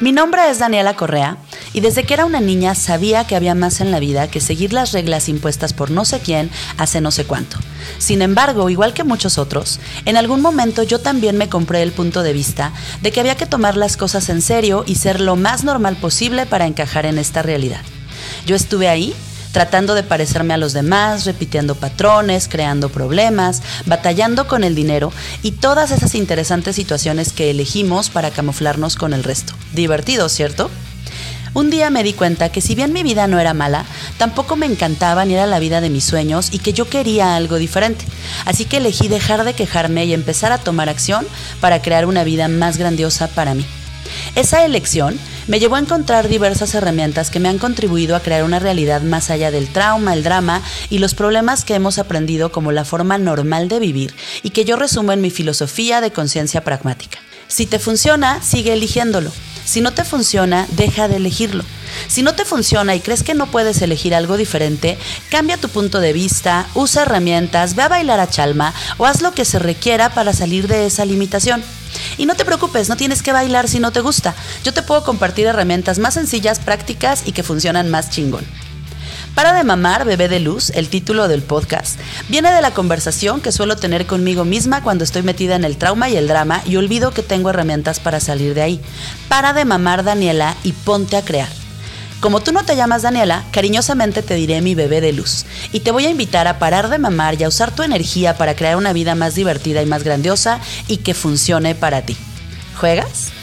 Mi nombre es Daniela Correa y desde que era una niña sabía que había más en la vida que seguir las reglas impuestas por no sé quién hace no sé cuánto. Sin embargo, igual que muchos otros, en algún momento yo también me compré el punto de vista de que había que tomar las cosas en serio y ser lo más normal posible para encajar en esta realidad. Yo estuve ahí tratando de parecerme a los demás, repitiendo patrones, creando problemas, batallando con el dinero y todas esas interesantes situaciones que elegimos para camuflarnos con el resto. Divertido, ¿cierto? Un día me di cuenta que si bien mi vida no era mala, tampoco me encantaba ni era la vida de mis sueños y que yo quería algo diferente. Así que elegí dejar de quejarme y empezar a tomar acción para crear una vida más grandiosa para mí. Esa elección me llevó a encontrar diversas herramientas que me han contribuido a crear una realidad más allá del trauma, el drama y los problemas que hemos aprendido como la forma normal de vivir y que yo resumo en mi filosofía de conciencia pragmática. Si te funciona, sigue eligiéndolo. Si no te funciona, deja de elegirlo. Si no te funciona y crees que no puedes elegir algo diferente, cambia tu punto de vista, usa herramientas, ve a bailar a chalma o haz lo que se requiera para salir de esa limitación. Y no te preocupes, no tienes que bailar si no te gusta. Yo te puedo compartir herramientas más sencillas, prácticas y que funcionan más chingón. Para de mamar, bebé de luz, el título del podcast, viene de la conversación que suelo tener conmigo misma cuando estoy metida en el trauma y el drama y olvido que tengo herramientas para salir de ahí. Para de mamar, Daniela, y ponte a crear. Como tú no te llamas Daniela, cariñosamente te diré mi bebé de luz y te voy a invitar a parar de mamar y a usar tu energía para crear una vida más divertida y más grandiosa y que funcione para ti. ¿Juegas?